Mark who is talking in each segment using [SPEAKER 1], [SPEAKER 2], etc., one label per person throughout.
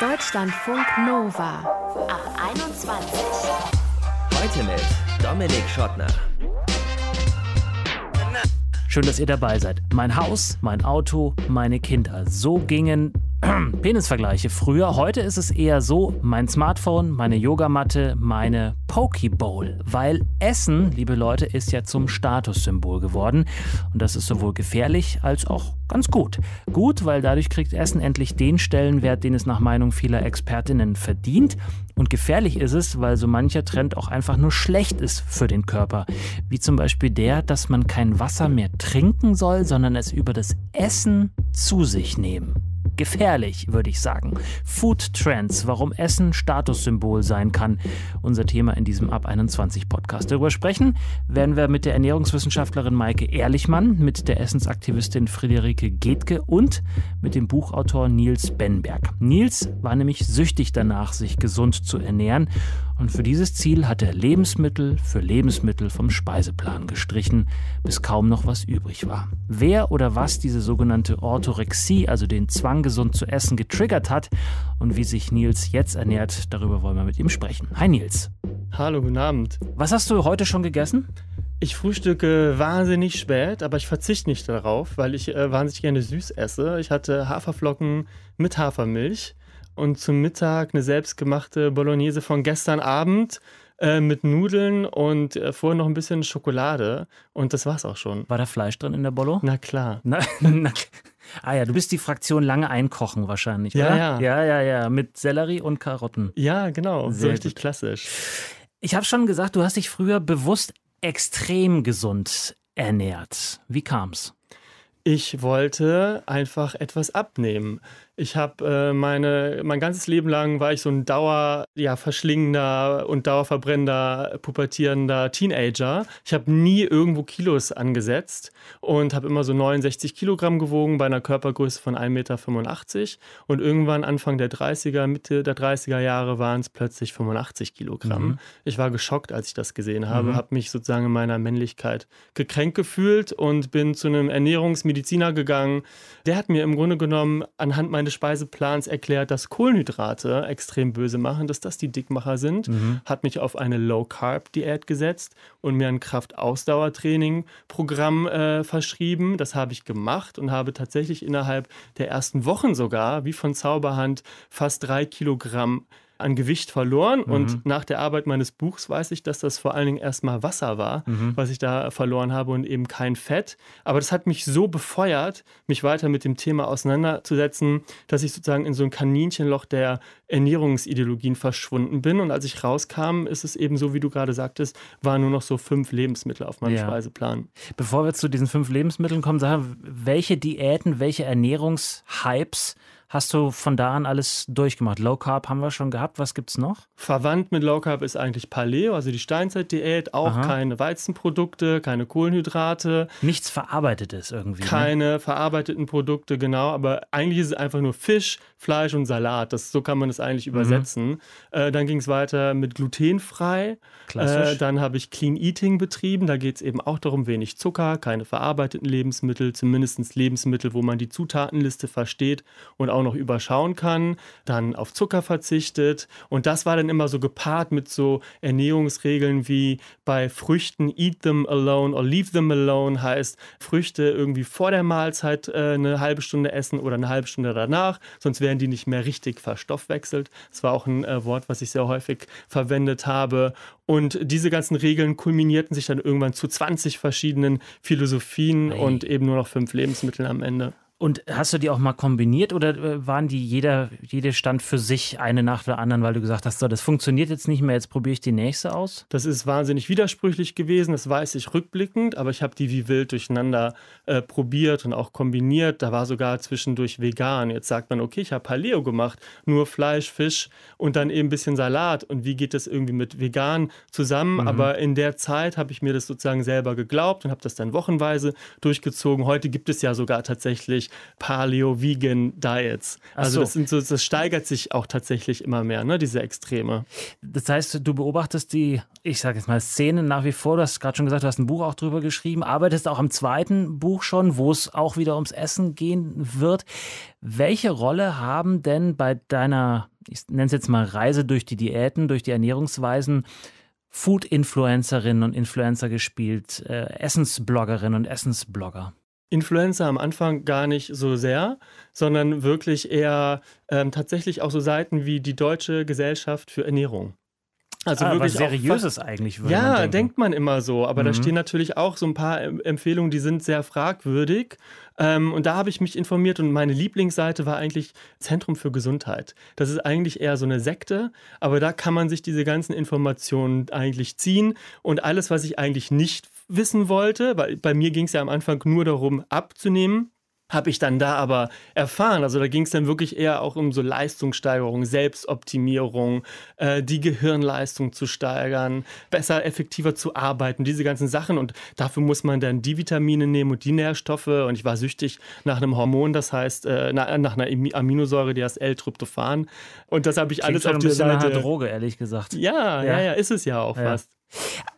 [SPEAKER 1] Deutschlandfunk Nova ab 21.
[SPEAKER 2] Heute mit Dominik Schottner.
[SPEAKER 3] Schön, dass ihr dabei seid. Mein Haus, mein Auto, meine Kinder. So gingen Penisvergleiche früher. Heute ist es eher so, mein Smartphone, meine Yogamatte, meine Pokeball. Weil Essen, liebe Leute, ist ja zum Statussymbol geworden. Und das ist sowohl gefährlich als auch ganz gut. Gut, weil dadurch kriegt Essen endlich den Stellenwert, den es nach Meinung vieler Expertinnen verdient. Und gefährlich ist es, weil so mancher Trend auch einfach nur schlecht ist für den Körper. Wie zum Beispiel der, dass man kein Wasser mehr trinken soll, sondern es über das Essen zu sich nehmen gefährlich, würde ich sagen. Food Trends, warum Essen Statussymbol sein kann. Unser Thema in diesem Ab 21 Podcast. Darüber sprechen werden wir mit der Ernährungswissenschaftlerin Maike Ehrlichmann, mit der Essensaktivistin Friederike Getke und mit dem Buchautor Nils Benberg. Nils war nämlich süchtig danach, sich gesund zu ernähren und für dieses Ziel hat er Lebensmittel für Lebensmittel vom Speiseplan gestrichen, bis kaum noch was übrig war. Wer oder was diese sogenannte Orthorexie, also den Zwang gesund zu essen, getriggert hat und wie sich Nils jetzt ernährt, darüber wollen wir mit ihm sprechen. Hi Nils.
[SPEAKER 4] Hallo, guten Abend.
[SPEAKER 3] Was hast du heute schon gegessen?
[SPEAKER 4] Ich frühstücke wahnsinnig spät, aber ich verzichte nicht darauf, weil ich äh, wahnsinnig gerne süß esse. Ich hatte Haferflocken mit Hafermilch und zum Mittag eine selbstgemachte Bolognese von gestern Abend äh, mit Nudeln und äh, vorher noch ein bisschen Schokolade. Und das war's auch schon.
[SPEAKER 3] War da Fleisch drin in der Bollo?
[SPEAKER 4] Na klar.
[SPEAKER 3] Na, na, ah ja, du bist die Fraktion lange einkochen wahrscheinlich,
[SPEAKER 4] ja,
[SPEAKER 3] oder?
[SPEAKER 4] Ja,
[SPEAKER 3] ja, ja, ja. Mit Sellerie und Karotten.
[SPEAKER 4] Ja, genau.
[SPEAKER 3] Sehr
[SPEAKER 4] so richtig
[SPEAKER 3] gut.
[SPEAKER 4] klassisch.
[SPEAKER 3] Ich habe schon gesagt, du hast dich früher bewusst extrem gesund ernährt. Wie kam's?
[SPEAKER 4] Ich wollte einfach etwas abnehmen. Ich habe äh, meine, mein ganzes Leben lang war ich so ein Dauer, ja, verschlingender und dauerverbrennender, pubertierender Teenager. Ich habe nie irgendwo Kilos angesetzt und habe immer so 69 Kilogramm gewogen bei einer Körpergröße von 1,85 Meter. Und irgendwann Anfang der 30er, Mitte der 30er Jahre waren es plötzlich 85 Kilogramm.
[SPEAKER 3] Mhm.
[SPEAKER 4] Ich war geschockt, als ich das gesehen habe,
[SPEAKER 3] Mhm.
[SPEAKER 4] habe mich sozusagen in meiner Männlichkeit gekränkt gefühlt und bin zu einem Ernährungsmediziner gegangen. Der hat mir im Grunde genommen anhand meines Speiseplans erklärt, dass Kohlenhydrate extrem böse machen, dass das die Dickmacher sind, hat mich auf eine Low-Carb-Diät gesetzt und mir ein Kraft-Ausdauertraining-Programm äh, verschrieben. Das habe ich gemacht und habe tatsächlich innerhalb der ersten Wochen sogar, wie von Zauberhand, fast drei Kilogramm an Gewicht verloren. Und nach der Arbeit meines Buchs weiß ich, dass das vor allen Dingen erstmal Wasser war, was ich da verloren habe und eben kein Fett. Aber das hat mich so befeuert, mich weiter mit dem Thema auseinanderzusetzen, dass ich sozusagen in so ein Kaninchenloch der Ernährungsideologien verschwunden bin. Und als ich rauskam, ist es eben so, wie du gerade sagtest, waren nur noch so fünf Lebensmittel auf meinem
[SPEAKER 3] Ja.
[SPEAKER 4] Speiseplan.
[SPEAKER 3] Bevor wir zu diesen fünf Lebensmitteln kommen, sag, mal, welche Diäten, welche Ernährungshypes hast du von da an alles durchgemacht? Low Carb haben wir schon gehabt. Was gibt's noch?
[SPEAKER 4] Verwandt mit Low Carb ist eigentlich Paleo, also die Steinzeitdiät, auch
[SPEAKER 3] Aha.
[SPEAKER 4] keine Weizenprodukte, keine Kohlenhydrate,
[SPEAKER 3] Nichts Verarbeitetes irgendwie. Ne?
[SPEAKER 4] keine verarbeiteten Produkte, genau, aber eigentlich ist es einfach nur Fisch, Fleisch und Salat. Das, so kann man es eigentlich übersetzen. Äh, dann ging es weiter mit glutenfrei.
[SPEAKER 3] Klassisch.
[SPEAKER 4] Äh, dann habe ich Clean Eating betrieben. Da geht es eben auch darum, wenig Zucker, keine verarbeiteten Lebensmittel, zumindest Lebensmittel, wo man die Zutatenliste versteht und auch noch überschauen kann. Dann auf Zucker verzichtet. Und das war dann immer so gepaart mit so Ernährungsregeln wie bei Früchten eat them alone or leave them alone heißt Früchte irgendwie vor der Mahlzeit äh, eine halbe Stunde essen oder eine halbe Stunde danach, sonst werden die nicht mehr richtig verstoffwechselt. Das war auch ein äh, Wort, was ich sehr häufig verwendet habe. Und diese ganzen Regeln kulminierten sich dann irgendwann zu 20 verschiedenen Philosophien
[SPEAKER 3] Ei.
[SPEAKER 4] und eben nur noch fünf Lebensmitteln am Ende.
[SPEAKER 3] Und hast du die auch mal kombiniert oder äh, waren die jeder, jede stand für sich eine nach der anderen, weil du gesagt hast, so, das funktioniert jetzt nicht mehr, jetzt probiere ich die nächste aus?
[SPEAKER 4] Das ist wahnsinnig widersprüchlich gewesen, das weiß ich rückblickend, aber ich habe die wie wild durcheinander äh, probiert und auch kombiniert. Da war sogar zwischendurch vegan. Jetzt sagt man, okay, ich habe Paleo gemacht, nur Fleisch, Fisch und dann eben ein bisschen Salat. Und wie geht das irgendwie mit vegan zusammen? Aber in der Zeit habe ich mir das sozusagen selber geglaubt und habe das dann wochenweise durchgezogen. Heute gibt es ja sogar tatsächlich Paleo-Vegan-Diets. Also
[SPEAKER 3] so.
[SPEAKER 4] das, sind so, das steigert sich auch tatsächlich immer mehr, ne, diese Extreme.
[SPEAKER 3] Das heißt, du beobachtest die, ich sage jetzt mal, Szenen nach wie vor. Du hast gerade schon gesagt, du hast ein Buch auch drüber geschrieben, arbeitest auch am zweiten Buch schon, wo es auch wieder ums Essen gehen wird. Welche Rolle haben denn bei deiner, ich nenne es jetzt mal Reise durch die Diäten, durch die Ernährungsweisen, Food-Influencerinnen und Influencer gespielt, äh, Essensbloggerinnen und Essensblogger?
[SPEAKER 4] Influencer am Anfang gar nicht so sehr, sondern wirklich eher ähm, tatsächlich auch so Seiten wie die Deutsche Gesellschaft für Ernährung.
[SPEAKER 3] Also ah, wirklich was Seriöses eigentlich.
[SPEAKER 4] Würde ja, man denkt man immer so. Aber mhm. da stehen natürlich auch so ein paar Empfehlungen, die sind sehr fragwürdig. Ähm, und da habe ich mich informiert und meine Lieblingsseite war eigentlich Zentrum für Gesundheit. Das ist eigentlich eher so eine Sekte, aber da kann man sich diese ganzen Informationen eigentlich ziehen. Und alles, was ich eigentlich nicht wissen wollte, weil bei mir ging es ja am Anfang nur darum, abzunehmen habe ich dann da aber erfahren. Also da ging es dann wirklich eher auch um so Leistungssteigerung, Selbstoptimierung, äh, die Gehirnleistung zu steigern, besser, effektiver zu arbeiten, diese ganzen Sachen. Und dafür muss man dann die Vitamine nehmen und die Nährstoffe. Und ich war süchtig nach einem Hormon, das heißt äh, nach, nach einer Aminosäure, die heißt L-Tryptophan. Und das habe ich
[SPEAKER 3] Klingt
[SPEAKER 4] alles auf die Seite.
[SPEAKER 3] Eine Droge, ehrlich gesagt.
[SPEAKER 4] Ja, ja, ja, ja, ist es ja auch ja. fast.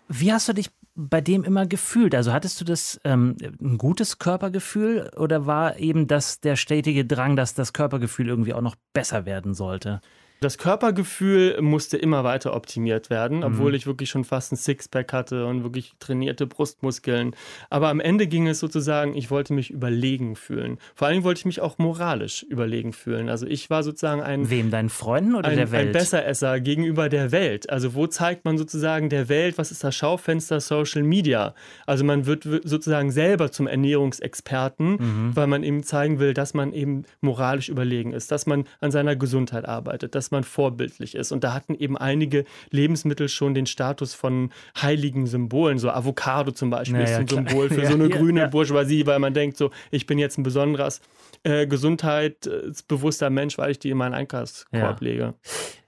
[SPEAKER 3] Wie hast du dich bei dem immer gefühlt? Also hattest du das ähm, ein gutes Körpergefühl oder war eben das der stetige Drang, dass das Körpergefühl irgendwie auch noch besser werden sollte?
[SPEAKER 4] Das Körpergefühl musste immer weiter optimiert werden, mhm. obwohl ich wirklich schon fast ein Sixpack hatte und wirklich trainierte Brustmuskeln. Aber am Ende ging es sozusagen, ich wollte mich überlegen fühlen. Vor allem wollte ich mich auch moralisch überlegen fühlen. Also ich war sozusagen ein...
[SPEAKER 3] Wem, deinen Freunden oder
[SPEAKER 4] ein,
[SPEAKER 3] der Welt?
[SPEAKER 4] Ein Besseresser gegenüber der Welt. Also wo zeigt man sozusagen der Welt, was ist das Schaufenster Social Media? Also man wird sozusagen selber zum Ernährungsexperten, mhm. weil man eben zeigen will, dass man eben moralisch überlegen ist, dass man an seiner Gesundheit arbeitet, dass man vorbildlich ist. Und da hatten eben einige Lebensmittel schon den Status von heiligen Symbolen. So Avocado zum Beispiel naja, ist ein klar. Symbol für ja, so eine ja, grüne ja. Bourgeoisie, weil man denkt so, ich bin jetzt ein besonderes äh, gesundheitsbewusster Mensch, weil ich die in meinen Einkaufskorb lege.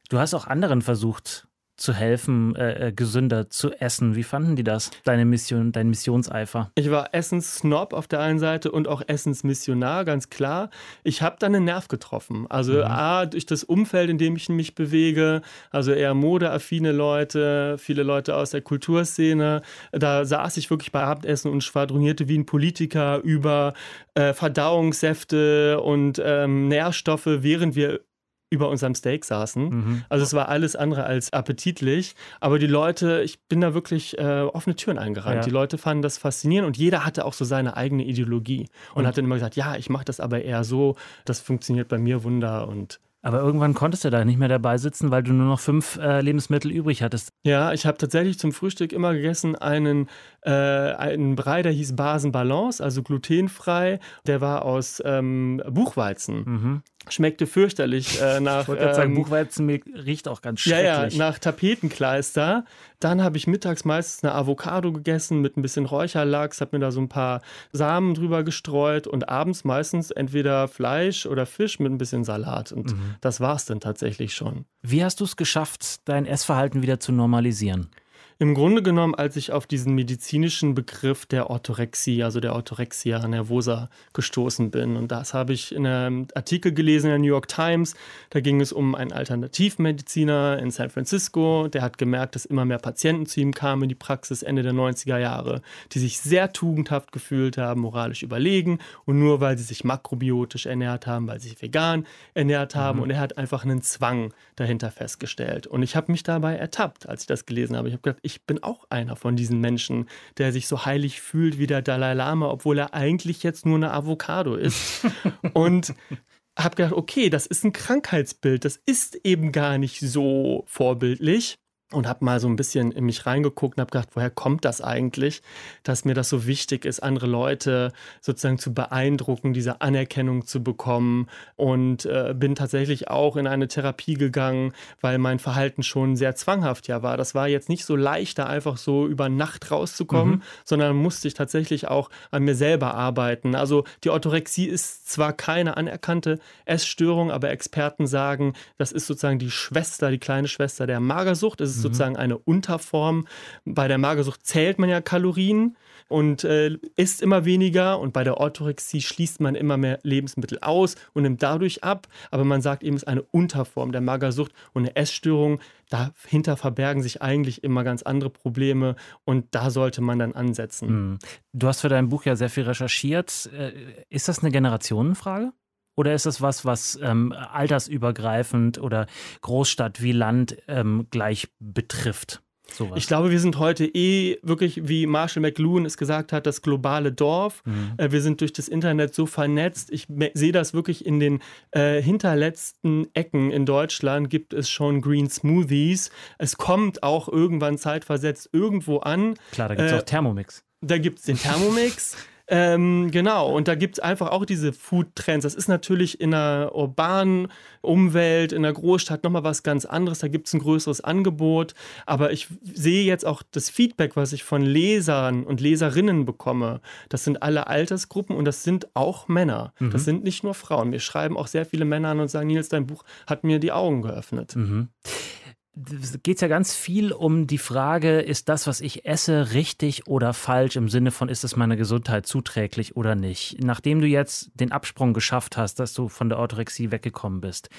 [SPEAKER 3] Du hast auch anderen versucht, zu helfen, äh, äh, gesünder zu essen. Wie fanden die das, deine Mission, dein Missionseifer?
[SPEAKER 4] Ich war Essenssnob auf der einen Seite und auch Essensmissionar, ganz klar. Ich habe dann einen Nerv getroffen. Also mhm. A, durch das Umfeld, in dem ich mich bewege, also eher modeaffine Leute, viele Leute aus der Kulturszene. Da saß ich wirklich bei Abendessen und schwadronierte wie ein Politiker über äh, Verdauungssäfte und ähm, Nährstoffe, während wir über unserem Steak saßen. Mhm. Also es war alles andere als appetitlich. Aber die Leute, ich bin da wirklich äh, offene Türen eingerannt. Ja. Die Leute fanden das faszinierend und jeder hatte auch so seine eigene Ideologie und, und hat dann immer gesagt, ja, ich mache das aber eher so, das funktioniert bei mir Wunder und
[SPEAKER 3] aber irgendwann konntest du da nicht mehr dabei sitzen, weil du nur noch fünf äh, Lebensmittel übrig hattest.
[SPEAKER 4] Ja, ich habe tatsächlich zum Frühstück immer gegessen einen, äh, einen Brei, der hieß Basen Balance, also glutenfrei. Der war aus ähm, Buchweizen. Mhm schmeckte fürchterlich äh, nach.
[SPEAKER 3] Ich wollte ähm, sagen, Buchweizenmehl riecht auch ganz schrecklich.
[SPEAKER 4] Ja, ja, nach Tapetenkleister. Dann habe ich mittags meistens eine Avocado gegessen mit ein bisschen Räucherlachs, habe mir da so ein paar Samen drüber gestreut und abends meistens entweder Fleisch oder Fisch mit ein bisschen Salat. Und mhm. das war es dann tatsächlich schon.
[SPEAKER 3] Wie hast du es geschafft, dein Essverhalten wieder zu normalisieren?
[SPEAKER 4] Im Grunde genommen, als ich auf diesen medizinischen Begriff der Orthorexie, also der Orthorexia nervosa, gestoßen bin. Und das habe ich in einem Artikel gelesen in der New York Times. Da ging es um einen Alternativmediziner in San Francisco. Der hat gemerkt, dass immer mehr Patienten zu ihm kamen in die Praxis Ende der 90er Jahre, die sich sehr tugendhaft gefühlt haben, moralisch überlegen. Und nur weil sie sich makrobiotisch ernährt haben, weil sie sich vegan ernährt haben. Mhm. Und er hat einfach einen Zwang dahinter festgestellt. Und ich habe mich dabei ertappt, als ich das gelesen habe. Ich habe gedacht, ich ich bin auch einer von diesen Menschen, der sich so heilig fühlt wie der Dalai Lama, obwohl er eigentlich jetzt nur eine Avocado ist. und habe gedacht, okay, das ist ein Krankheitsbild, das ist eben gar nicht so vorbildlich und habe mal so ein bisschen in mich reingeguckt und habe gedacht, woher kommt das eigentlich, dass mir das so wichtig ist, andere Leute sozusagen zu beeindrucken, diese Anerkennung zu bekommen und äh, bin tatsächlich auch in eine Therapie gegangen, weil mein Verhalten schon sehr zwanghaft ja war. Das war jetzt nicht so leicht, da einfach so über Nacht rauszukommen, mhm. sondern musste ich tatsächlich auch an mir selber arbeiten. Also die Orthorexie ist zwar keine anerkannte Essstörung, aber Experten sagen, das ist sozusagen die Schwester, die kleine Schwester der Magersucht. Es ist ist sozusagen eine Unterform. Bei der Magersucht zählt man ja Kalorien und äh, isst immer weniger und bei der Orthorexie schließt man immer mehr Lebensmittel aus und nimmt dadurch ab. Aber man sagt eben, es ist eine Unterform der Magersucht und eine Essstörung. Dahinter verbergen sich eigentlich immer ganz andere Probleme und da sollte man dann ansetzen. Hm.
[SPEAKER 3] Du hast für dein Buch ja sehr viel recherchiert. Äh, ist das eine Generationenfrage? Oder ist das was, was ähm, altersübergreifend oder Großstadt wie Land ähm, gleich betrifft?
[SPEAKER 4] Sowas. Ich glaube, wir sind heute eh wirklich, wie Marshall McLuhan es gesagt hat, das globale Dorf. Mhm. Äh, wir sind durch das Internet so vernetzt. Ich sehe das wirklich in den äh, hinterletzten Ecken in Deutschland gibt es schon Green Smoothies. Es kommt auch irgendwann zeitversetzt irgendwo an.
[SPEAKER 3] Klar, da gibt es äh, auch Thermomix.
[SPEAKER 4] Da gibt es den Thermomix. Ähm, genau, und da gibt es einfach auch diese Food-Trends. Das ist natürlich in einer urbanen Umwelt, in einer Großstadt nochmal was ganz anderes. Da gibt es ein größeres Angebot. Aber ich sehe jetzt auch das Feedback, was ich von Lesern und Leserinnen bekomme. Das sind alle Altersgruppen und das sind auch Männer. Mhm. Das sind nicht nur Frauen. Mir schreiben auch sehr viele Männer an und sagen, Nils, dein Buch hat mir die Augen geöffnet. Mhm
[SPEAKER 3] geht es ja ganz viel um die Frage, ist das, was ich esse, richtig oder falsch im Sinne von, ist es meiner Gesundheit zuträglich oder nicht? Nachdem du jetzt den Absprung geschafft hast, dass du von der Orthorexie weggekommen bist,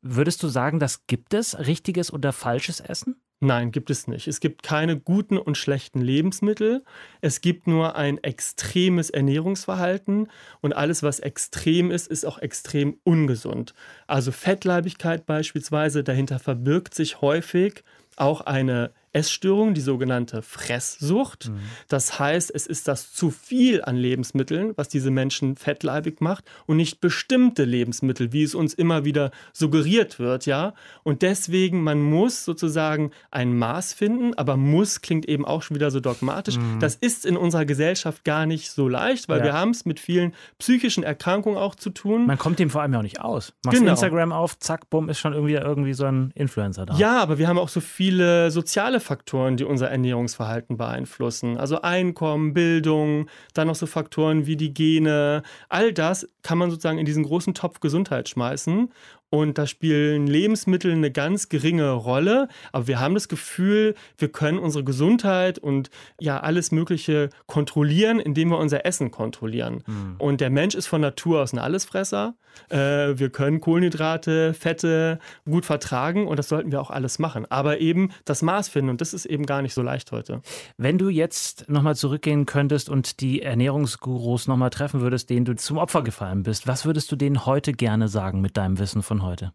[SPEAKER 3] würdest du sagen, das gibt es, richtiges oder falsches Essen?
[SPEAKER 4] Nein, gibt es nicht. Es gibt keine guten und schlechten Lebensmittel. Es gibt nur ein extremes Ernährungsverhalten und alles, was extrem ist, ist auch extrem ungesund. Also Fettleibigkeit beispielsweise, dahinter verbirgt sich häufig auch eine Essstörung, die sogenannte Fresssucht. Mhm. Das heißt, es ist das zu viel an Lebensmitteln, was diese Menschen fettleibig macht und nicht bestimmte Lebensmittel, wie es uns immer wieder suggeriert wird, ja. Und deswegen, man muss sozusagen ein Maß finden, aber muss klingt eben auch schon wieder so dogmatisch. Mhm. Das ist in unserer Gesellschaft gar nicht so leicht, weil ja. wir haben es mit vielen psychischen Erkrankungen auch zu tun.
[SPEAKER 3] Man kommt dem vor allem ja auch nicht aus. Machst genau. Instagram auf, zack, bumm, ist schon irgendwie, irgendwie so ein Influencer da.
[SPEAKER 4] Ja, aber wir haben auch so viele soziale Faktoren, die unser Ernährungsverhalten beeinflussen. Also Einkommen, Bildung, dann noch so Faktoren wie die Gene. All das kann man sozusagen in diesen großen Topf Gesundheit schmeißen. Und da spielen Lebensmittel eine ganz geringe Rolle. Aber wir haben das Gefühl, wir können unsere Gesundheit und ja alles Mögliche kontrollieren, indem wir unser Essen kontrollieren. Mhm. Und der Mensch ist von Natur aus ein Allesfresser. Äh, wir können Kohlenhydrate, Fette gut vertragen und das sollten wir auch alles machen. Aber eben das Maß finden und das ist eben gar nicht so leicht heute.
[SPEAKER 3] Wenn du jetzt nochmal zurückgehen könntest und die Ernährungsgurus nochmal treffen würdest, denen du zum Opfer gefallen bist, was würdest du denen heute gerne sagen mit deinem Wissen von heute?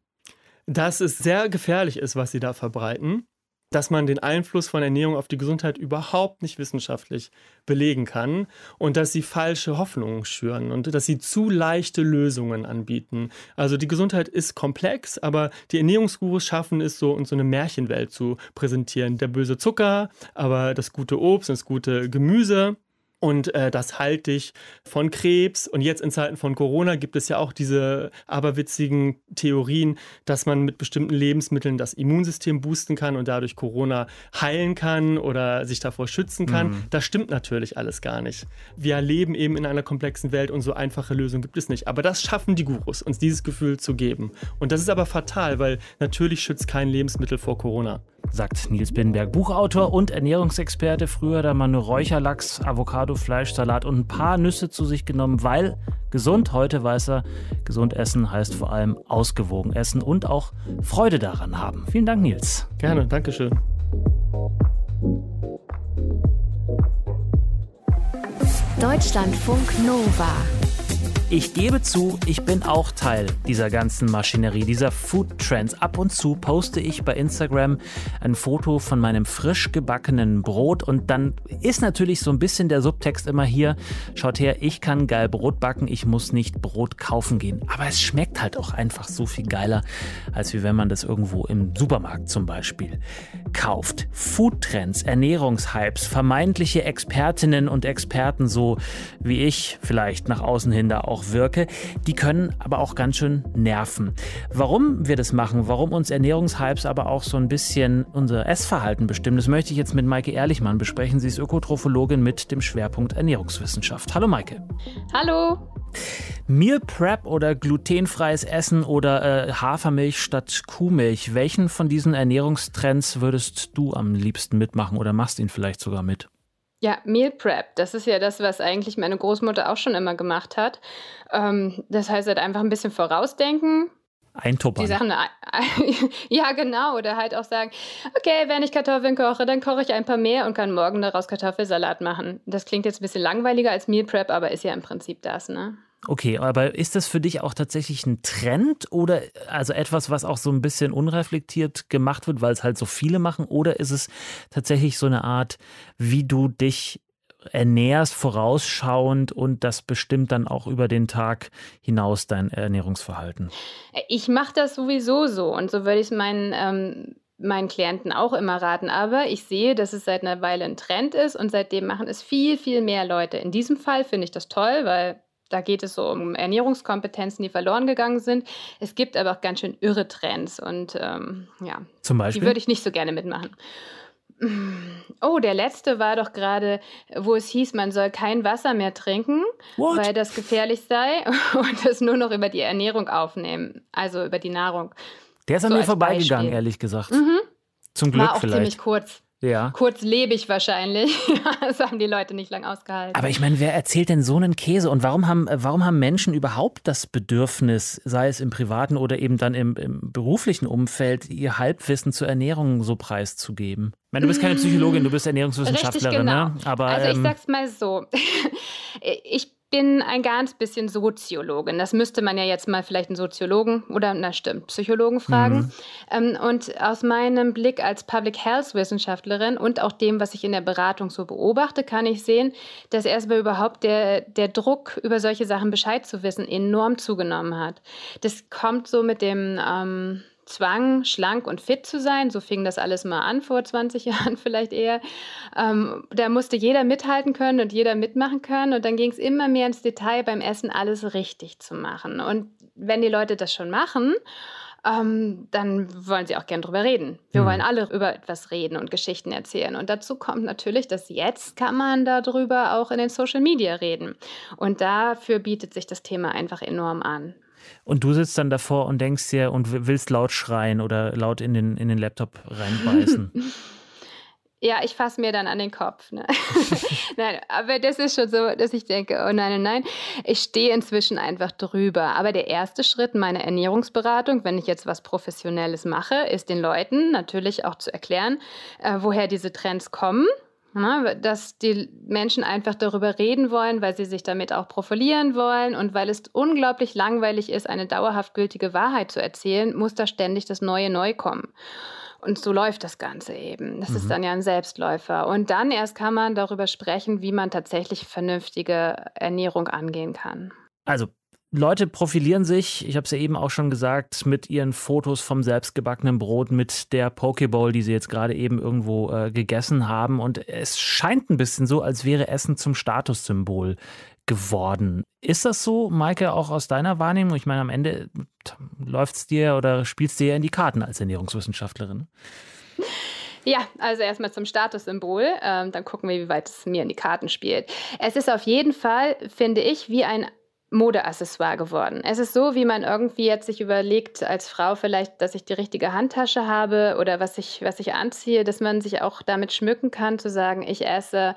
[SPEAKER 4] Dass es sehr gefährlich ist, was sie da verbreiten dass man den Einfluss von Ernährung auf die Gesundheit überhaupt nicht wissenschaftlich belegen kann und dass sie falsche Hoffnungen schüren und dass sie zu leichte Lösungen anbieten. Also die Gesundheit ist komplex, aber die Ernährungsgurus schaffen es so, uns so eine Märchenwelt zu präsentieren. Der böse Zucker, aber das gute Obst, das gute Gemüse und äh, das halte dich von Krebs. Und jetzt in Zeiten von Corona gibt es ja auch diese aberwitzigen Theorien, dass man mit bestimmten Lebensmitteln das Immunsystem boosten kann und dadurch Corona heilen kann oder sich davor schützen kann. Mhm. Das stimmt natürlich alles gar nicht. Wir leben eben in einer komplexen Welt und so einfache Lösungen gibt es nicht. Aber das schaffen die Gurus, uns dieses Gefühl zu geben. Und das ist aber fatal, weil natürlich schützt kein Lebensmittel vor Corona
[SPEAKER 3] sagt Nils Binnenberg, Buchautor und Ernährungsexperte. Früher da mal nur Räucherlachs, Avocado, Fleisch, Salat und ein paar Nüsse zu sich genommen, weil gesund, heute weiß er, gesund essen heißt vor allem ausgewogen essen und auch Freude daran haben. Vielen Dank, Nils.
[SPEAKER 4] Gerne, Dankeschön.
[SPEAKER 1] Deutschlandfunk Nova
[SPEAKER 3] ich gebe zu, ich bin auch Teil dieser ganzen Maschinerie, dieser Food Trends. Ab und zu poste ich bei Instagram ein Foto von meinem frisch gebackenen Brot und dann ist natürlich so ein bisschen der Subtext immer hier, schaut her, ich kann geil Brot backen, ich muss nicht Brot kaufen gehen. Aber es schmeckt halt auch einfach so viel geiler, als wie wenn man das irgendwo im Supermarkt zum Beispiel kauft. Food Trends, Ernährungshypes, vermeintliche Expertinnen und Experten, so wie ich vielleicht nach außen hin da auch auch wirke, die können aber auch ganz schön nerven. Warum wir das machen, warum uns Ernährungshypes aber auch so ein bisschen unser Essverhalten bestimmen, das möchte ich jetzt mit Maike Ehrlichmann besprechen. Sie ist Ökotrophologin mit dem Schwerpunkt Ernährungswissenschaft. Hallo Maike.
[SPEAKER 5] Hallo.
[SPEAKER 3] Meal Prep oder glutenfreies Essen oder äh, Hafermilch statt Kuhmilch. Welchen von diesen Ernährungstrends würdest du am liebsten mitmachen oder machst ihn vielleicht sogar mit?
[SPEAKER 5] Ja, Meal Prep, das ist ja das, was eigentlich meine Großmutter auch schon immer gemacht hat. Ähm, das heißt halt einfach ein bisschen vorausdenken.
[SPEAKER 3] Eintuppern.
[SPEAKER 5] Die Sachen, ja genau, oder halt auch sagen, okay, wenn ich Kartoffeln koche, dann koche ich ein paar mehr und kann morgen daraus Kartoffelsalat machen. Das klingt jetzt ein bisschen langweiliger als Meal Prep, aber ist ja im Prinzip das, ne?
[SPEAKER 3] Okay, aber ist das für dich auch tatsächlich ein Trend oder also etwas, was auch so ein bisschen unreflektiert gemacht wird, weil es halt so viele machen? Oder ist es tatsächlich so eine Art, wie du dich ernährst, vorausschauend und das bestimmt dann auch über den Tag hinaus dein Ernährungsverhalten?
[SPEAKER 5] Ich mache das sowieso so und so würde ich es meinen. Ähm meinen Klienten auch immer raten. Aber ich sehe, dass es seit einer Weile ein Trend ist und seitdem machen es viel, viel mehr Leute. In diesem Fall finde ich das toll, weil da geht es so um Ernährungskompetenzen, die verloren gegangen sind. Es gibt aber auch ganz schön irre Trends und ähm, ja,
[SPEAKER 3] Zum Beispiel?
[SPEAKER 5] die würde ich nicht so gerne mitmachen. Oh, der letzte war doch gerade, wo es hieß, man soll kein Wasser mehr trinken,
[SPEAKER 3] What?
[SPEAKER 5] weil das gefährlich sei und das nur noch über die Ernährung aufnehmen, also über die Nahrung.
[SPEAKER 3] Der ist an
[SPEAKER 5] So
[SPEAKER 3] mir
[SPEAKER 5] als
[SPEAKER 3] vorbeigegangen,
[SPEAKER 5] Beispiel.
[SPEAKER 3] ehrlich gesagt.
[SPEAKER 5] Mhm.
[SPEAKER 3] Zum Glück
[SPEAKER 5] War auch
[SPEAKER 3] vielleicht.
[SPEAKER 5] ziemlich kurz.
[SPEAKER 3] Ja.
[SPEAKER 5] Kurzlebig wahrscheinlich. das haben die Leute nicht lang ausgehalten.
[SPEAKER 3] Aber ich meine, wer erzählt denn so einen Käse? Und warum haben, äh, warum haben Menschen überhaupt das Bedürfnis, sei es im privaten oder eben dann im, im beruflichen Umfeld, ihr Halbwissen zur Ernährung so preiszugeben? Ich meine, du bist keine Psychologin, du bist Ernährungswissenschaftlerin,
[SPEAKER 5] Richtig, genau.
[SPEAKER 3] ne? Aber
[SPEAKER 5] also ich
[SPEAKER 3] ähm,
[SPEAKER 5] sag's mal so. ich bin ein ganz bisschen Soziologin. Das müsste man ja jetzt mal vielleicht einen Soziologen oder, na stimmt, Psychologen fragen.
[SPEAKER 3] Mhm.
[SPEAKER 5] Ähm, und aus meinem Blick als Public Health Wissenschaftlerin und auch dem, was ich in der Beratung so beobachte, kann ich sehen, dass erstmal überhaupt der, der Druck, über solche Sachen Bescheid zu wissen, enorm zugenommen hat. Das kommt so mit dem ähm, Zwang, schlank und fit zu sein. So fing das alles mal an, vor 20 Jahren vielleicht eher. Ähm, da musste jeder mithalten können und jeder mitmachen können. Und dann ging es immer mehr ins Detail beim Essen, alles richtig zu machen. Und wenn die Leute das schon machen, ähm, dann wollen sie auch gern drüber reden. Wir
[SPEAKER 3] Hm.
[SPEAKER 5] wollen alle über etwas reden und Geschichten erzählen. Und dazu kommt natürlich, dass jetzt kann man darüber auch in den Social Media reden. Und dafür bietet sich das Thema einfach enorm an.
[SPEAKER 3] Und du sitzt dann davor und denkst dir und willst laut schreien oder laut in den, in den Laptop reinbeißen.
[SPEAKER 5] Ja, ich fasse mir dann an den Kopf. Ne? nein, aber das ist schon so, dass ich denke, oh nein, nein, nein. Ich stehe inzwischen einfach drüber. Aber der erste Schritt meiner Ernährungsberatung, wenn ich jetzt was Professionelles mache, ist den Leuten natürlich auch zu erklären, äh, woher diese Trends kommen. Ne, dass die Menschen einfach darüber reden wollen, weil sie sich damit auch profilieren wollen und weil es unglaublich langweilig ist, eine dauerhaft gültige Wahrheit zu erzählen, muss da ständig das Neue neu kommen. Und so läuft das Ganze eben. Das ist dann ja ein Selbstläufer. Und dann erst kann man darüber sprechen, wie man tatsächlich vernünftige Ernährung angehen kann.
[SPEAKER 3] Also, Leute profilieren sich, ich habe es ja eben auch schon gesagt, mit ihren Fotos vom selbstgebackenen Brot, mit der Pokeball, die sie jetzt gerade eben irgendwo äh, gegessen haben. Und es scheint ein bisschen so, als wäre Essen zum Statussymbol geworden. Ist das so, Maike, auch aus deiner Wahrnehmung? Ich meine, am Ende läuft es dir oder spielst dir ja in die Karten als Ernährungswissenschaftlerin.
[SPEAKER 5] Ja, also erstmal zum Statussymbol. Ähm, dann gucken wir, wie weit es mir in die Karten spielt. Es ist auf jeden Fall, finde ich, wie ein Modeaccessoire geworden. Es ist so, wie man irgendwie jetzt sich überlegt, als Frau vielleicht, dass ich die richtige Handtasche habe oder was ich, was ich anziehe, dass man sich auch damit schmücken kann, zu sagen, ich esse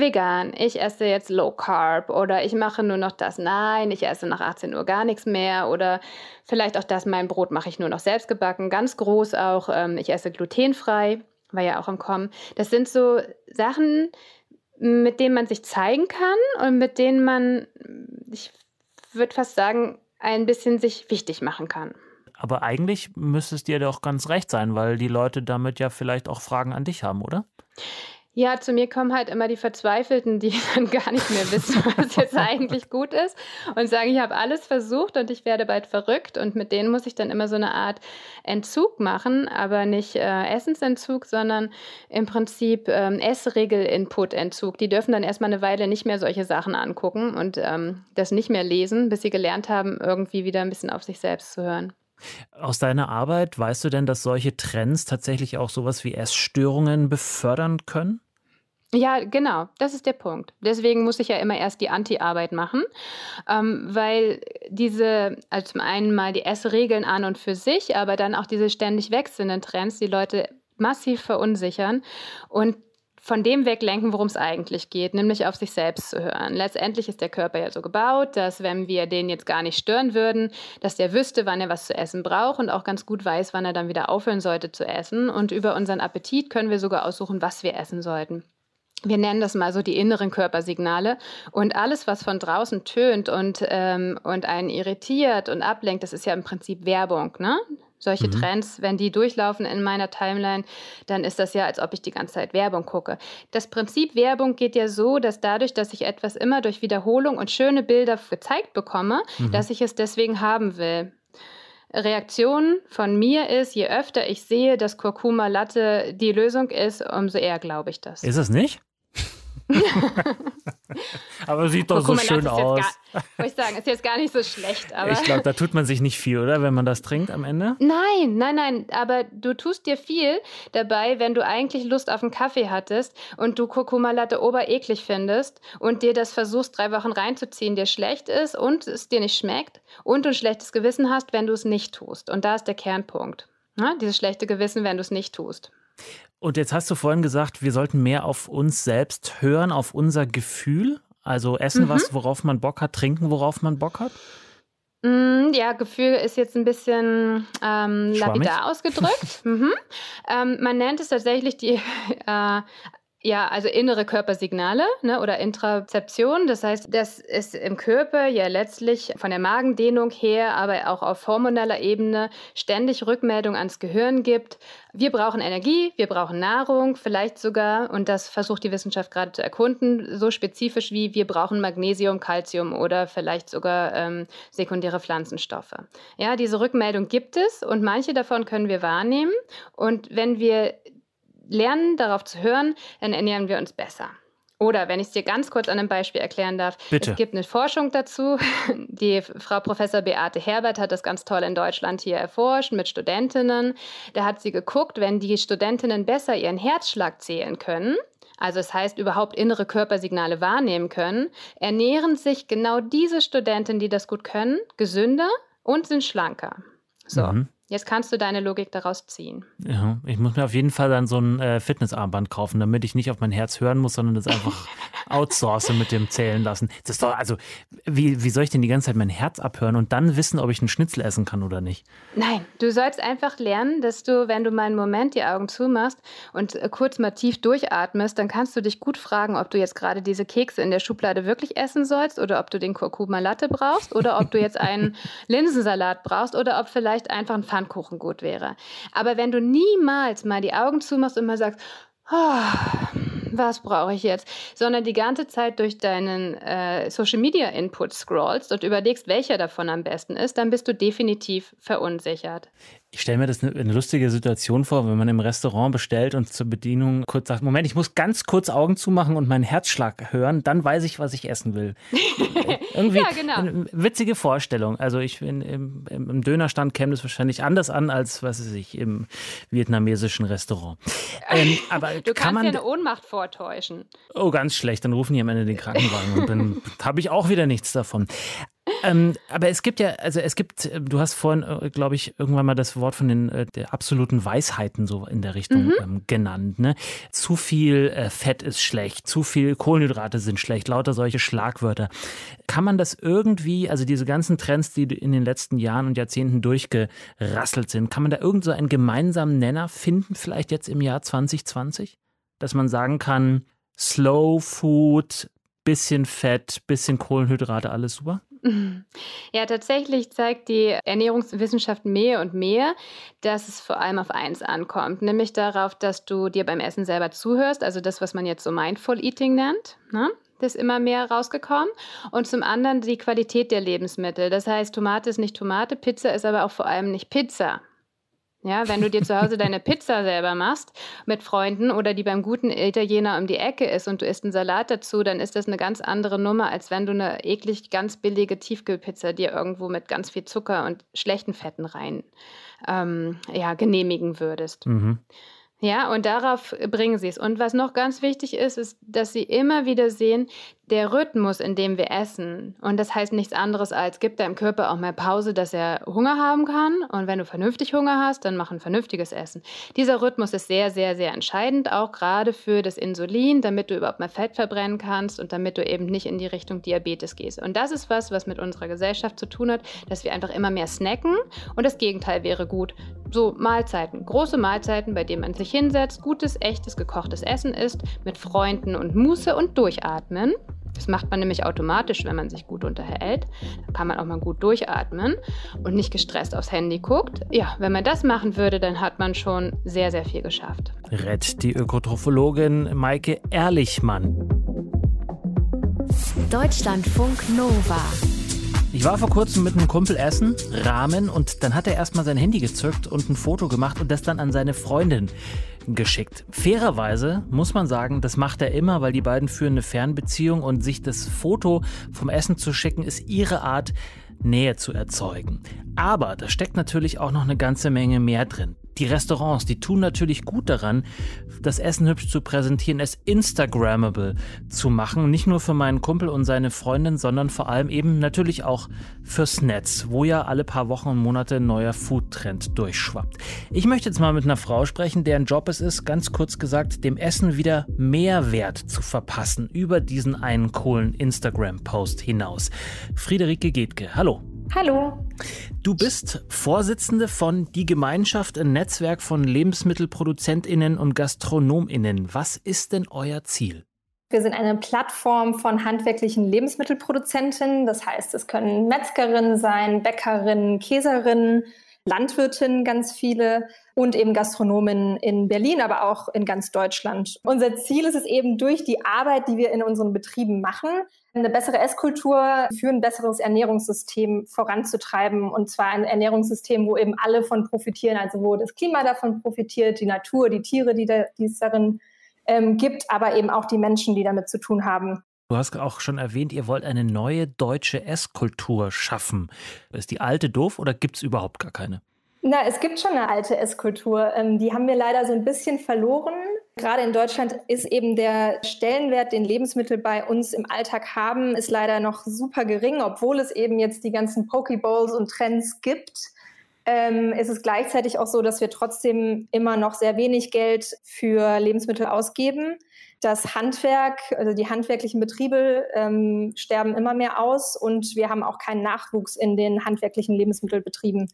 [SPEAKER 5] vegan, ich esse jetzt Low Carb oder ich mache nur noch das. Nein, ich esse nach 18 Uhr gar nichts mehr oder vielleicht auch das, mein Brot mache ich nur noch selbst gebacken, ganz groß auch, ähm, ich esse glutenfrei, war ja auch im Kommen. Das sind so Sachen, mit denen man sich zeigen kann und mit denen man, ich würde fast sagen, ein bisschen sich wichtig machen kann.
[SPEAKER 3] Aber eigentlich müsste es dir doch ganz recht sein, weil die Leute damit ja vielleicht auch Fragen an dich haben, oder?
[SPEAKER 5] Ja, zu mir kommen halt immer die Verzweifelten, die dann gar nicht mehr wissen, was jetzt eigentlich gut ist und sagen, ich habe alles versucht und ich werde bald verrückt und mit denen muss ich dann immer so eine Art Entzug machen, aber nicht äh, Essensentzug, sondern im Prinzip ähm, Essregel-Input-Entzug. Die dürfen dann erstmal eine Weile nicht mehr solche Sachen angucken und ähm, das nicht mehr lesen, bis sie gelernt haben, irgendwie wieder ein bisschen auf sich selbst zu hören.
[SPEAKER 3] Aus deiner Arbeit weißt du denn, dass solche Trends tatsächlich auch sowas wie Essstörungen befördern können?
[SPEAKER 5] Ja, genau, das ist der Punkt. Deswegen muss ich ja immer erst die Anti-Arbeit machen, ähm, weil diese, also zum einen mal die Essregeln an und für sich, aber dann auch diese ständig wechselnden Trends, die Leute massiv verunsichern und von dem weglenken, worum es eigentlich geht, nämlich auf sich selbst zu hören. Letztendlich ist der Körper ja so gebaut, dass wenn wir den jetzt gar nicht stören würden, dass der wüsste, wann er was zu essen braucht und auch ganz gut weiß, wann er dann wieder aufhören sollte zu essen. Und über unseren Appetit können wir sogar aussuchen, was wir essen sollten wir nennen das mal so die inneren Körpersignale. Und alles, was von draußen tönt und, ähm, und einen irritiert und ablenkt, das ist ja im Prinzip Werbung. Ne? Solche mhm. Trends, wenn die durchlaufen in meiner Timeline, dann ist das ja, als ob ich die ganze Zeit Werbung gucke. Das Prinzip Werbung geht ja so, dass dadurch, dass ich etwas immer durch Wiederholung und schöne Bilder gezeigt bekomme, mhm. dass ich es deswegen haben will. Reaktion von mir ist, je öfter ich sehe, dass Kurkuma Latte die Lösung ist, umso eher glaube ich das.
[SPEAKER 3] Ist es nicht? aber sieht doch so schön aus.
[SPEAKER 5] Gar, ich sagen, ist jetzt gar nicht so schlecht. Aber
[SPEAKER 3] ich glaube, da tut man sich nicht viel, oder? Wenn man das trinkt am Ende?
[SPEAKER 5] Nein, nein, nein. Aber du tust dir viel dabei, wenn du eigentlich Lust auf einen Kaffee hattest und du Kurkuma Latte obereklig findest und dir das versuchst, drei Wochen reinzuziehen, dir schlecht ist und es dir nicht schmeckt und du ein schlechtes Gewissen hast, wenn du es nicht tust. Und da ist der Kernpunkt. Ja, ne? dieses schlechte Gewissen, wenn du es nicht tust.
[SPEAKER 3] Und jetzt hast du vorhin gesagt, wir sollten mehr auf uns selbst hören, auf unser Gefühl. Also essen mhm. was, worauf man Bock hat, trinken, worauf man Bock hat.
[SPEAKER 5] Mm, ja, Gefühl ist jetzt ein bisschen ähm, lapidar ausgedrückt. mhm. ähm, man nennt es tatsächlich die äh, ja, also innere Körpersignale ne, oder Intrazeption. Das heißt, dass es im Körper ja letztlich von der Magendehnung her, aber auch auf hormoneller Ebene ständig Rückmeldung ans Gehirn gibt. Wir brauchen Energie, wir brauchen Nahrung, vielleicht sogar, und das versucht die Wissenschaft gerade zu erkunden, so spezifisch wie wir brauchen Magnesium, Calcium oder vielleicht sogar ähm, sekundäre Pflanzenstoffe. Ja, diese Rückmeldung gibt es und manche davon können wir wahrnehmen. Und wenn wir lernen, darauf zu hören, dann ernähren wir uns besser. Oder wenn ich es dir ganz kurz an einem Beispiel erklären darf,
[SPEAKER 3] Bitte.
[SPEAKER 5] es gibt eine Forschung dazu. Die Frau Professor Beate Herbert hat das ganz toll in Deutschland hier erforscht mit Studentinnen. Da hat sie geguckt, wenn die Studentinnen besser ihren Herzschlag zählen können, also es das heißt überhaupt innere Körpersignale wahrnehmen können, ernähren sich genau diese Studentinnen, die das gut können, gesünder und sind schlanker. So. Mhm. Jetzt kannst du deine Logik daraus ziehen.
[SPEAKER 3] Ja, ich muss mir auf jeden Fall dann so ein äh, Fitnessarmband kaufen, damit ich nicht auf mein Herz hören muss, sondern das einfach outsource mit dem zählen lassen. Das ist doch, also, wie, wie soll ich denn die ganze Zeit mein Herz abhören und dann wissen, ob ich einen Schnitzel essen kann oder nicht?
[SPEAKER 5] Nein, du sollst einfach lernen, dass du, wenn du mal einen Moment die Augen zumachst und äh, kurz mal tief durchatmest, dann kannst du dich gut fragen, ob du jetzt gerade diese Kekse in der Schublade wirklich essen sollst oder ob du den Kurkuma Latte brauchst oder ob du jetzt einen Linsensalat brauchst oder ob vielleicht einfach ein Pfannkuchen gut wäre. Aber wenn du niemals mal die Augen zumachst und mal sagst, oh, was brauche ich jetzt, sondern die ganze Zeit durch deinen äh, Social Media Input scrollst und überlegst, welcher davon am besten ist, dann bist du definitiv verunsichert.
[SPEAKER 3] Ich stelle mir das eine, eine, lustige Situation vor, wenn man im Restaurant bestellt und zur Bedienung kurz sagt, Moment, ich muss ganz kurz Augen zumachen und meinen Herzschlag hören, dann weiß ich, was ich essen will. Irgendwie ja, genau. eine witzige Vorstellung. Also ich bin im, im, Dönerstand käme das wahrscheinlich anders an als, was weiß ich, im vietnamesischen Restaurant.
[SPEAKER 5] Ähm, aber du kannst kann man, ja eine Ohnmacht vortäuschen.
[SPEAKER 3] Oh, ganz schlecht. Dann rufen die am Ende den Krankenwagen und dann habe ich auch wieder nichts davon ähm, aber es gibt ja, also es gibt, äh, du hast vorhin, äh, glaube ich, irgendwann mal das Wort von den äh, absoluten Weisheiten so in der Richtung mhm. ähm, genannt. Ne? Zu viel äh, Fett ist schlecht, zu viel Kohlenhydrate sind schlecht, lauter solche Schlagwörter. Kann man das irgendwie, also diese ganzen Trends, die in den letzten Jahren und Jahrzehnten durchgerasselt sind, kann man da irgend so einen gemeinsamen Nenner finden, vielleicht jetzt im Jahr 2020? Dass man sagen kann, Slow Food, bisschen Fett, bisschen Kohlenhydrate, alles super?
[SPEAKER 5] Ja, tatsächlich zeigt die Ernährungswissenschaft mehr und mehr, dass es vor allem auf eins ankommt, nämlich darauf, dass du dir beim Essen selber zuhörst, also das, was man jetzt so Mindful Eating nennt. Ne? Das ist immer mehr rausgekommen. Und zum anderen die Qualität der Lebensmittel. Das heißt, Tomate ist nicht Tomate, Pizza ist aber auch vor allem nicht Pizza. Ja, wenn du dir zu Hause deine Pizza selber machst mit Freunden oder die beim guten Italiener um die Ecke ist und du isst einen Salat dazu, dann ist das eine ganz andere Nummer, als wenn du eine eklig ganz billige Tiefkühlpizza dir irgendwo mit ganz viel Zucker und schlechten Fetten rein ähm, ja, genehmigen würdest. Mhm. Ja, und darauf bringen sie es. Und was noch ganz wichtig ist, ist, dass sie immer wieder sehen, der Rhythmus, in dem wir essen, und das heißt nichts anderes als, gibt deinem Körper auch mal Pause, dass er Hunger haben kann. Und wenn du vernünftig Hunger hast, dann mach ein vernünftiges Essen. Dieser Rhythmus ist sehr, sehr, sehr entscheidend, auch gerade für das Insulin, damit du überhaupt mal Fett verbrennen kannst und damit du eben nicht in die Richtung Diabetes gehst. Und das ist was, was mit unserer Gesellschaft zu tun hat, dass wir einfach immer mehr snacken. Und das Gegenteil wäre gut. So Mahlzeiten, große Mahlzeiten, bei denen man sich hinsetzt, gutes, echtes, gekochtes Essen isst, mit Freunden und Muße und durchatmen. Das macht man nämlich automatisch, wenn man sich gut unterhält. Da kann man auch mal gut durchatmen und nicht gestresst aufs Handy guckt. Ja, wenn man das machen würde, dann hat man schon sehr, sehr viel geschafft.
[SPEAKER 3] Rett die Ökotrophologin Maike Ehrlichmann.
[SPEAKER 1] Deutschlandfunk Nova.
[SPEAKER 3] Ich war vor kurzem mit einem Kumpel essen, Rahmen, und dann hat er erstmal sein Handy gezückt und ein Foto gemacht und das dann an seine Freundin geschickt. Fairerweise muss man sagen, das macht er immer, weil die beiden führen eine Fernbeziehung und sich das Foto vom Essen zu schicken, ist ihre Art, Nähe zu erzeugen. Aber da steckt natürlich auch noch eine ganze Menge mehr drin. Die Restaurants, die tun natürlich gut daran, das Essen hübsch zu präsentieren, es Instagrammable zu machen. Nicht nur für meinen Kumpel und seine Freundin, sondern vor allem eben natürlich auch fürs Netz, wo ja alle paar Wochen und Monate ein neuer Foodtrend durchschwappt. Ich möchte jetzt mal mit einer Frau sprechen, deren Job es ist, ganz kurz gesagt, dem Essen wieder Mehrwert zu verpassen über diesen einen coolen Instagram-Post hinaus. Friederike Getke, hallo.
[SPEAKER 6] Hallo.
[SPEAKER 3] Du bist Vorsitzende von Die Gemeinschaft, ein Netzwerk von LebensmittelproduzentInnen und GastronomInnen. Was ist denn euer Ziel?
[SPEAKER 6] Wir sind eine Plattform von handwerklichen Lebensmittelproduzentinnen. Das heißt, es können Metzgerinnen sein, Bäckerinnen, Käserinnen, Landwirtinnen ganz viele und eben Gastronomen in Berlin, aber auch in ganz Deutschland. Unser Ziel ist es eben durch die Arbeit, die wir in unseren Betrieben machen, eine bessere Esskultur für ein besseres Ernährungssystem voranzutreiben. Und zwar ein Ernährungssystem, wo eben alle von profitieren, also wo das Klima davon profitiert, die Natur, die Tiere, die, da, die es darin ähm, gibt, aber eben auch die Menschen, die damit zu tun haben.
[SPEAKER 3] Du hast auch schon erwähnt, ihr wollt eine neue deutsche Esskultur schaffen. Ist die alte doof oder gibt es überhaupt gar keine?
[SPEAKER 6] Na, es gibt schon eine alte Esskultur. Ähm, die haben wir leider so ein bisschen verloren. Gerade in Deutschland ist eben der Stellenwert, den Lebensmittel bei uns im Alltag haben, ist leider noch super gering, obwohl es eben jetzt die ganzen Pokeballs und Trends gibt. Ähm, ist es gleichzeitig auch so, dass wir trotzdem immer noch sehr wenig Geld für Lebensmittel ausgeben. Das Handwerk, also die handwerklichen Betriebe ähm, sterben immer mehr aus und wir haben auch keinen Nachwuchs in den handwerklichen Lebensmittelbetrieben.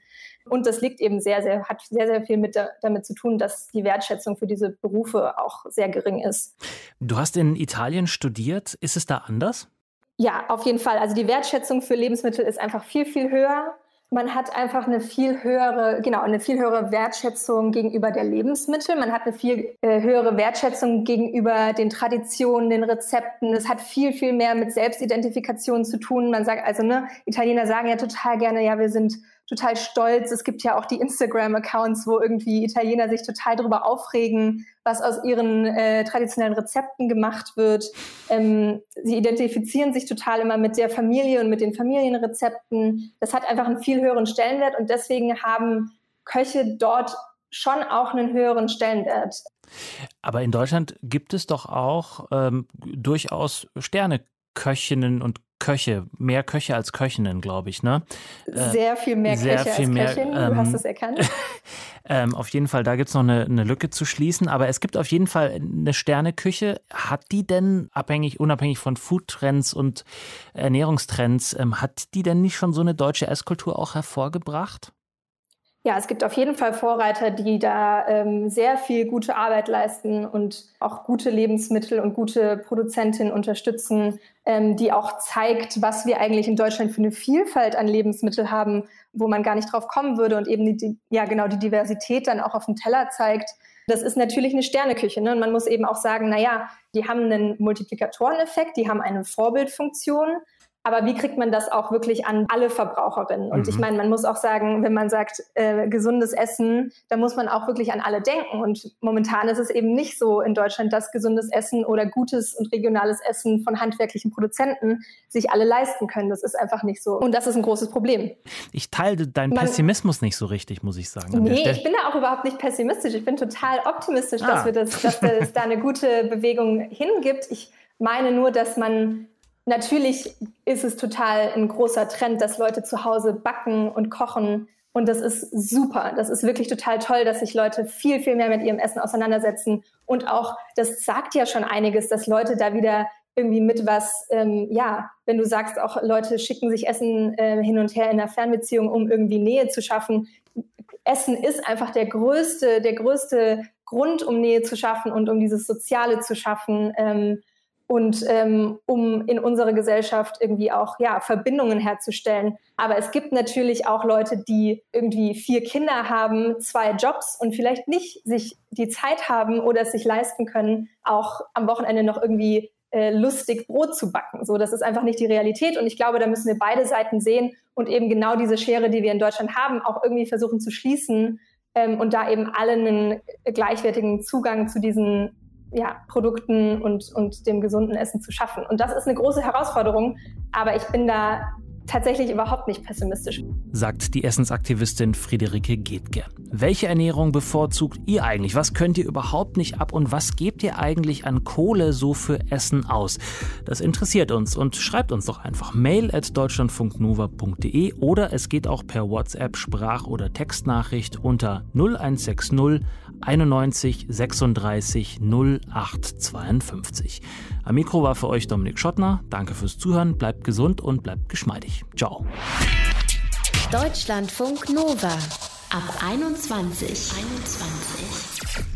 [SPEAKER 6] Und das liegt eben sehr, sehr, hat sehr, sehr viel mit damit zu tun, dass die Wertschätzung für diese Berufe auch sehr gering ist.
[SPEAKER 3] Du hast in Italien studiert. Ist es da anders?
[SPEAKER 6] Ja, auf jeden Fall. Also die Wertschätzung für Lebensmittel ist einfach viel, viel höher man hat einfach eine viel höhere, genau, eine viel höhere Wertschätzung gegenüber der Lebensmittel. Man hat eine viel äh, höhere Wertschätzung gegenüber den Traditionen, den Rezepten. Es hat viel, viel mehr mit Selbstidentifikation zu tun. Man sagt also, ne, Italiener sagen ja total gerne, ja, wir sind total stolz. Es gibt ja auch die Instagram-Accounts, wo irgendwie Italiener sich total darüber aufregen, was aus ihren äh, traditionellen Rezepten gemacht wird. Ähm, sie identifizieren sich total immer mit der Familie und mit den Familienrezepten. Das hat einfach einen viel höheren Stellenwert und deswegen haben Köche dort schon auch einen höheren Stellenwert.
[SPEAKER 3] Aber in Deutschland gibt es doch auch ähm, durchaus Sterneköchinnen und Köche, mehr Köche als Köchinnen, glaube ich, ne?
[SPEAKER 6] Äh, sehr viel mehr sehr Köche viel als mehr, Köchin, du hast ähm, es erkannt.
[SPEAKER 3] ähm, auf jeden Fall, da gibt es noch eine, eine, Lücke zu schließen, aber es gibt auf jeden Fall eine Sterneküche. Hat die denn, abhängig, unabhängig von Foodtrends und Ernährungstrends, ähm, hat die denn nicht schon so eine deutsche Esskultur auch hervorgebracht?
[SPEAKER 6] Ja, es gibt auf jeden Fall Vorreiter, die da ähm, sehr viel gute Arbeit leisten und auch gute Lebensmittel und gute Produzentinnen unterstützen, ähm, die auch zeigt, was wir eigentlich in Deutschland für eine Vielfalt an Lebensmitteln haben, wo man gar nicht drauf kommen würde und eben die, ja genau die Diversität dann auch auf dem Teller zeigt. Das ist natürlich eine Sterneküche. Ne? Und man muss eben auch sagen, naja, die haben einen Multiplikatoreneffekt, die haben eine Vorbildfunktion, aber wie kriegt man das auch wirklich an alle Verbraucherinnen? Und mhm. ich meine, man muss auch sagen, wenn man sagt, äh, gesundes Essen, da muss man auch wirklich an alle denken. Und momentan ist es eben nicht so in Deutschland, dass gesundes Essen oder gutes und regionales Essen von handwerklichen Produzenten sich alle leisten können. Das ist einfach nicht so. Und das ist ein großes Problem.
[SPEAKER 3] Ich teile deinen man, Pessimismus nicht so richtig, muss ich sagen.
[SPEAKER 6] Nee, ich bin da auch überhaupt nicht pessimistisch. Ich bin total optimistisch, ah. dass wir das, dass es da eine gute Bewegung hingibt. Ich meine nur, dass man Natürlich ist es total ein großer Trend, dass Leute zu Hause backen und kochen. Und das ist super. Das ist wirklich total toll, dass sich Leute viel, viel mehr mit ihrem Essen auseinandersetzen. Und auch, das sagt ja schon einiges, dass Leute da wieder irgendwie mit was, ähm, ja, wenn du sagst, auch Leute schicken sich Essen äh, hin und her in einer Fernbeziehung, um irgendwie Nähe zu schaffen. Essen ist einfach der größte, der größte Grund, um Nähe zu schaffen und um dieses Soziale zu schaffen. Ähm, und ähm, um in unserer Gesellschaft irgendwie auch ja, Verbindungen herzustellen. Aber es gibt natürlich auch Leute, die irgendwie vier Kinder haben, zwei Jobs und vielleicht nicht sich die Zeit haben oder es sich leisten können, auch am Wochenende noch irgendwie äh, lustig Brot zu backen. So, das ist einfach nicht die Realität. Und ich glaube, da müssen wir beide Seiten sehen und eben genau diese Schere, die wir in Deutschland haben, auch irgendwie versuchen zu schließen ähm, und da eben alle einen gleichwertigen Zugang zu diesen ja, Produkten und, und dem gesunden Essen zu schaffen. Und das ist eine große Herausforderung, aber ich bin da tatsächlich überhaupt nicht pessimistisch.
[SPEAKER 3] Sagt die Essensaktivistin Friederike Getke. Welche Ernährung bevorzugt ihr eigentlich? Was könnt ihr überhaupt nicht ab und was gebt ihr eigentlich an Kohle so für Essen aus? Das interessiert uns und schreibt uns doch einfach mail at deutschlandfunknova.de oder es geht auch per WhatsApp Sprach- oder Textnachricht unter 0160 91 36 0852. Am Mikro war für euch Dominik Schottner. Danke fürs Zuhören, bleibt gesund und bleibt geschmeidig. Ciao.
[SPEAKER 1] Deutschlandfunk Nova ab 21. 21.